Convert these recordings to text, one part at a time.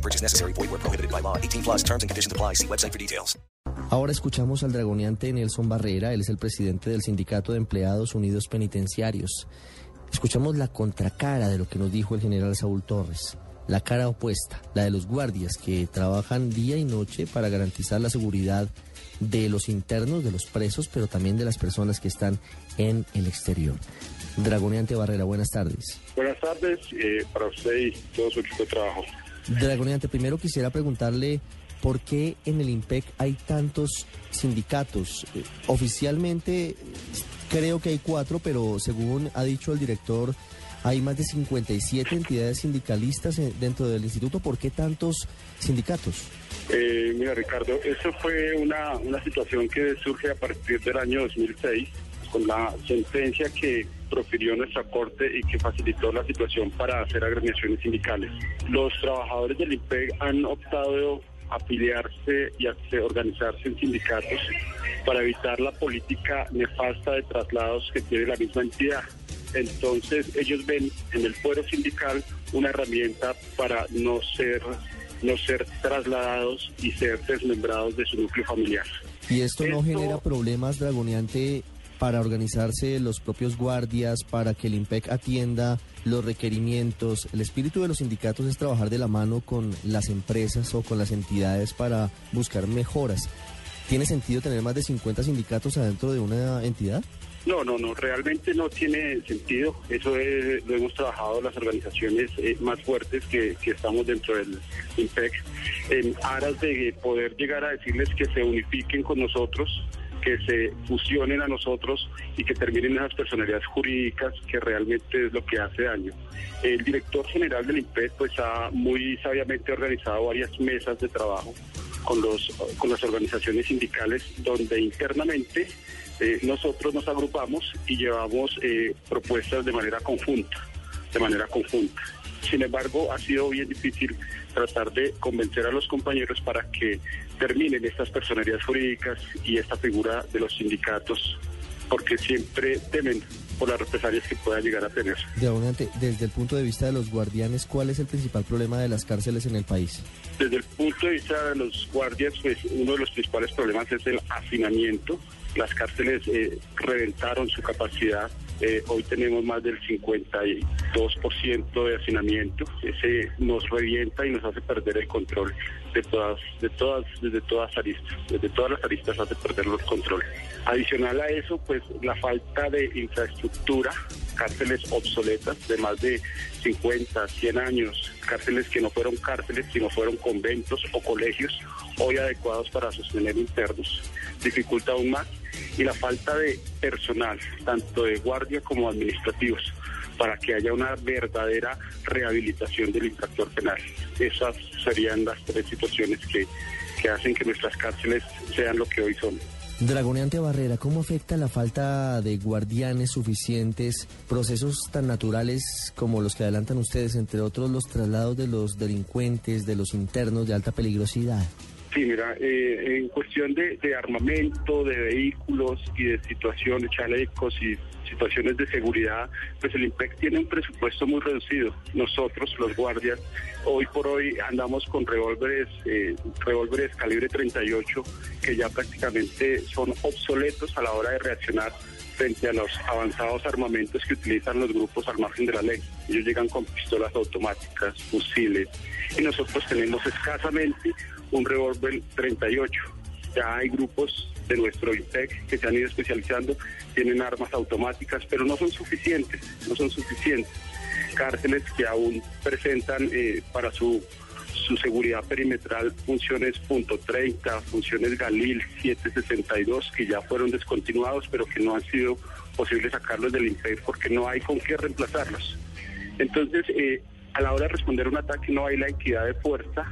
No purchase necessary. Void where prohibited by law. 18 plus terms and conditions apply. See website for details. Ahora escuchamos al dragoneante Nelson Barrera, él es el presidente del Sindicato de Empleados Unidos Penitenciarios. Escuchamos la contracara de lo que nos dijo el general Saúl Torres, la cara opuesta, la de los guardias que trabajan día y noche para garantizar la seguridad de los internos, de los presos, pero también de las personas que están en el exterior. Dragoneante Barrera, buenas tardes. Buenas tardes eh, para usted y todo su equipo de trabajo. Dragoneante, primero quisiera preguntarle por qué en el IMPEC hay tantos sindicatos. Eh, oficialmente creo que hay cuatro, pero según ha dicho el director, hay más de 57 entidades sindicalistas eh, dentro del instituto. ¿Por qué tantos sindicatos? Eh, mira, Ricardo, eso fue una, una situación que surge a partir del año 2006 con la sentencia que profirió nuestra Corte y que facilitó la situación para hacer agremiaciones sindicales. Los trabajadores del IMPEG han optado afiliarse y a organizarse en sindicatos para evitar la política nefasta de traslados que tiene la misma entidad. Entonces ellos ven en el fuero sindical una herramienta para no ser no ser trasladados y ser desmembrados de su núcleo familiar. ¿Y esto no Esto- genera problemas, Dragoneante, para organizarse los propios guardias, para que el IMPEC atienda los requerimientos? El espíritu de los sindicatos es trabajar de la mano con las empresas o con las entidades para buscar mejoras. ¿Tiene sentido tener más de 50 sindicatos adentro de una entidad? No, no, no, realmente no tiene sentido. Eso es- lo hemos trabajado las organizaciones eh, más fuertes que, que estamos dentro del IMPEC en aras de poder llegar a decirles que se unifiquen con nosotros, que se fusionen a nosotros y que terminen esas personalidades jurídicas que realmente es lo que hace daño. El director general del IMPEC pues ha muy sabiamente organizado varias mesas de trabajo con los con las organizaciones sindicales donde internamente eh, nosotros nos agrupamos y llevamos eh, propuestas de manera conjunta, de manera conjunta. Sin embargo, ha sido bien difícil tratar de convencer a los compañeros para que terminen estas personerías jurídicas y esta figura de los sindicatos, porque siempre temen por las represalias que puedan llegar a tener. Dragoneante, desde el punto de vista de los guardianes, ¿cuál es el principal problema de las cárceles en el país? Desde el punto de vista de los guardias, pues uno de los principales problemas es el hacinamiento. Las cárceles eh, reventaron su capacidad. Eh, hoy tenemos más del 52% de hacinamiento. Ese nos revienta y nos hace perder el control de todas, de todas, desde todas aristas. Desde todas las aristas hace perder los controles. Adicional a eso, pues la falta de infraestructura, cárceles obsoletas de más de 50, 100 años, cárceles que no fueron cárceles, sino fueron conventos o colegios hoy adecuados para sostener internos, dificulta aún más, y la falta de personal, tanto de guardia como administrativos, para que haya una verdadera rehabilitación del infractor penal. Esas serían las tres situaciones que, que hacen que nuestras cárceles sean lo que hoy son. Dragoneante Barrera, ¿cómo afecta la falta de guardianes suficientes, procesos tan naturales como los que adelantan ustedes, entre otros los traslados de los delincuentes, de los internos de alta peligrosidad? Sí, mira, eh, en cuestión de, de armamento, de vehículos y de situaciones, chalecos y situaciones de seguridad, pues el IMPEC tiene un presupuesto muy reducido. Nosotros, los guardias, hoy por hoy andamos con revólveres, eh, revólveres calibre 38 que ya prácticamente son obsoletos a la hora de reaccionar frente a los avanzados armamentos que utilizan los grupos al margen de la ley. Ellos llegan con pistolas automáticas, fusiles, y nosotros tenemos escasamente un revólver 38. Ya hay grupos de nuestro IPEC que se han ido especializando, tienen armas automáticas, pero no son suficientes, no son suficientes. Cárceles que aún presentan eh, para su, su seguridad perimetral funciones punto .30, funciones Galil 762, que ya fueron descontinuados, pero que no han sido posible sacarlos del IMPEC porque no hay con qué reemplazarlos. Entonces, eh, a la hora de responder un ataque no hay la equidad de fuerza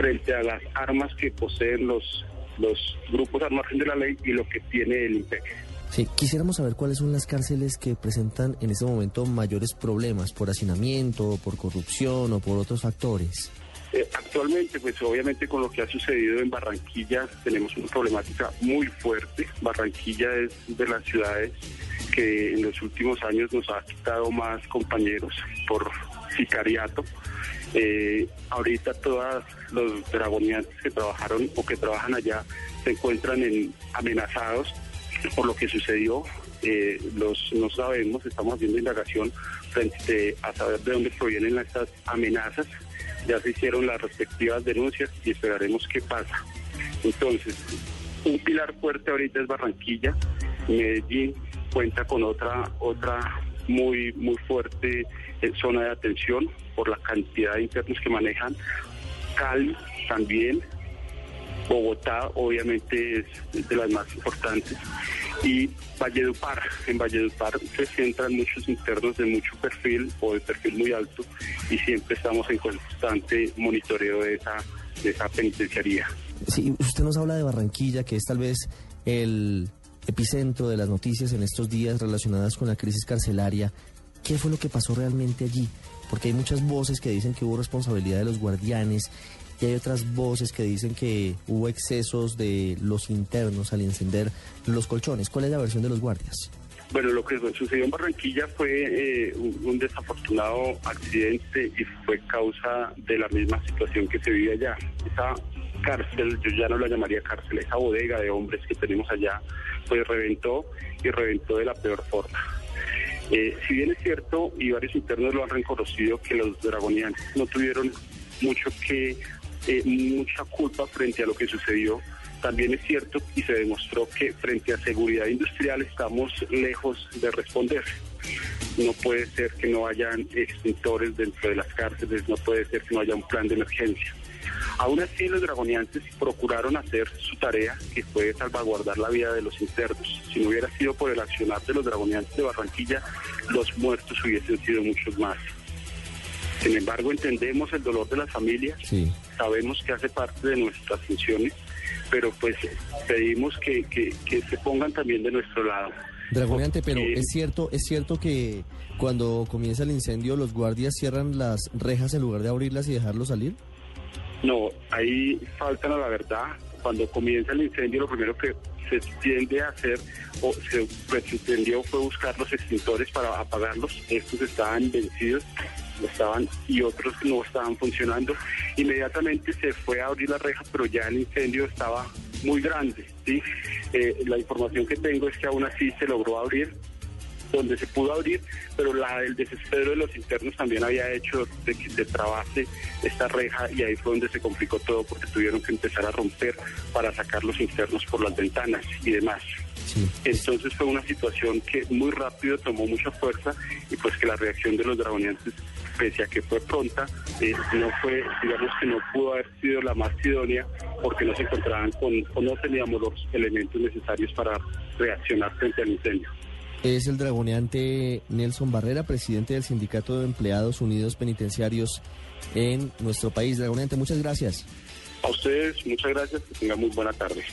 frente a las armas que poseen los, los grupos al margen de la ley y lo que tiene el IMPEC. Sí, quisiéramos saber cuáles son las cárceles que presentan en este momento mayores problemas por hacinamiento, por corrupción o por otros factores. Eh, actualmente, pues obviamente con lo que ha sucedido en Barranquilla tenemos una problemática muy fuerte. Barranquilla es de las ciudades que en los últimos años nos ha quitado más compañeros por sicariato. Eh, ahorita todos los dragoniantes que trabajaron o que trabajan allá se encuentran en, amenazados por lo que sucedió. Eh, los no sabemos, estamos haciendo indagación frente a saber de dónde provienen estas amenazas ya se hicieron las respectivas denuncias y esperaremos qué pasa. Entonces, un pilar fuerte ahorita es Barranquilla, Medellín cuenta con otra otra muy muy fuerte zona de atención por la cantidad de internos que manejan. Cali también, Bogotá obviamente es de las más importantes y Valledupar. En Valledupar se centran muchos internos de mucho perfil o de perfil muy alto y siempre estamos en constante monitoreo de esa, de esa penitenciaría. Sí, usted nos habla de Barranquilla, que es tal vez el epicentro de las noticias en estos días relacionadas con la crisis carcelaria. ¿Qué fue lo que pasó realmente allí? Porque hay muchas voces que dicen que hubo responsabilidad de los guardianes y hay otras voces que dicen que hubo excesos de los internos al encender los colchones. ¿Cuál es la versión de los guardias? Bueno, lo que sucedió en Barranquilla fue eh, un, desafortunado accidente y fue causa de la misma situación que se vive allá. Esa cárcel, yo ya no la llamaría cárcel, esa bodega de hombres que tenemos allá, pues reventó y reventó de la peor forma. Eh, si bien es cierto, y varios internos lo han reconocido, que los dragonianos no tuvieron mucho que eh, mucha culpa frente a lo que sucedió. También es cierto y se demostró que frente a seguridad industrial estamos lejos de responder. No puede ser que no hayan extintores dentro de las cárceles, no puede ser que no haya un plan de emergencia. Aún así, los dragoniantes procuraron hacer su tarea, que fue salvaguardar la vida de los internos. Si no hubiera sido por el accionar de los dragoniantes de Barranquilla, los muertos hubiesen sido muchos más. Sin embargo, entendemos el dolor de las familias, sabemos que hace parte de nuestras funciones, pero pues pedimos que, se pongan también de nuestro lado. Dragoneante, pero es cierto, es cierto que cuando comienza el incendio los guardias cierran las rejas en lugar de abrirlas y dejarlos salir. No, ahí faltan a la verdad. Cuando comienza el incendio, lo primero que se tiende a hacer o se pretendió fue buscar los extintores para apagarlos. Estos estaban vencidos estaban y otros no estaban funcionando. Inmediatamente se fue a abrir la reja, pero ya el incendio estaba muy grande. ¿sí? Eh, la información que tengo es que aún así se logró abrir donde se pudo abrir, pero la, el desespero de los internos también había hecho de que se trabase esta reja y ahí fue donde se complicó todo porque tuvieron que empezar a romper para sacar los internos por las ventanas y demás. Entonces fue una situación que muy rápido tomó mucha fuerza y pues que la reacción de los dragoniantes pese a que fue pronta, eh, no fue, digamos que no pudo haber sido la más idónea porque no se encontraban con, o no teníamos los elementos necesarios para reaccionar frente al incendio. Es el dragoneante Nelson Barrera, presidente del Sindicato de Empleados Unidos Penitenciarios en nuestro país. Dragoneante, muchas gracias. A ustedes, muchas gracias, que tengan muy buena tarde.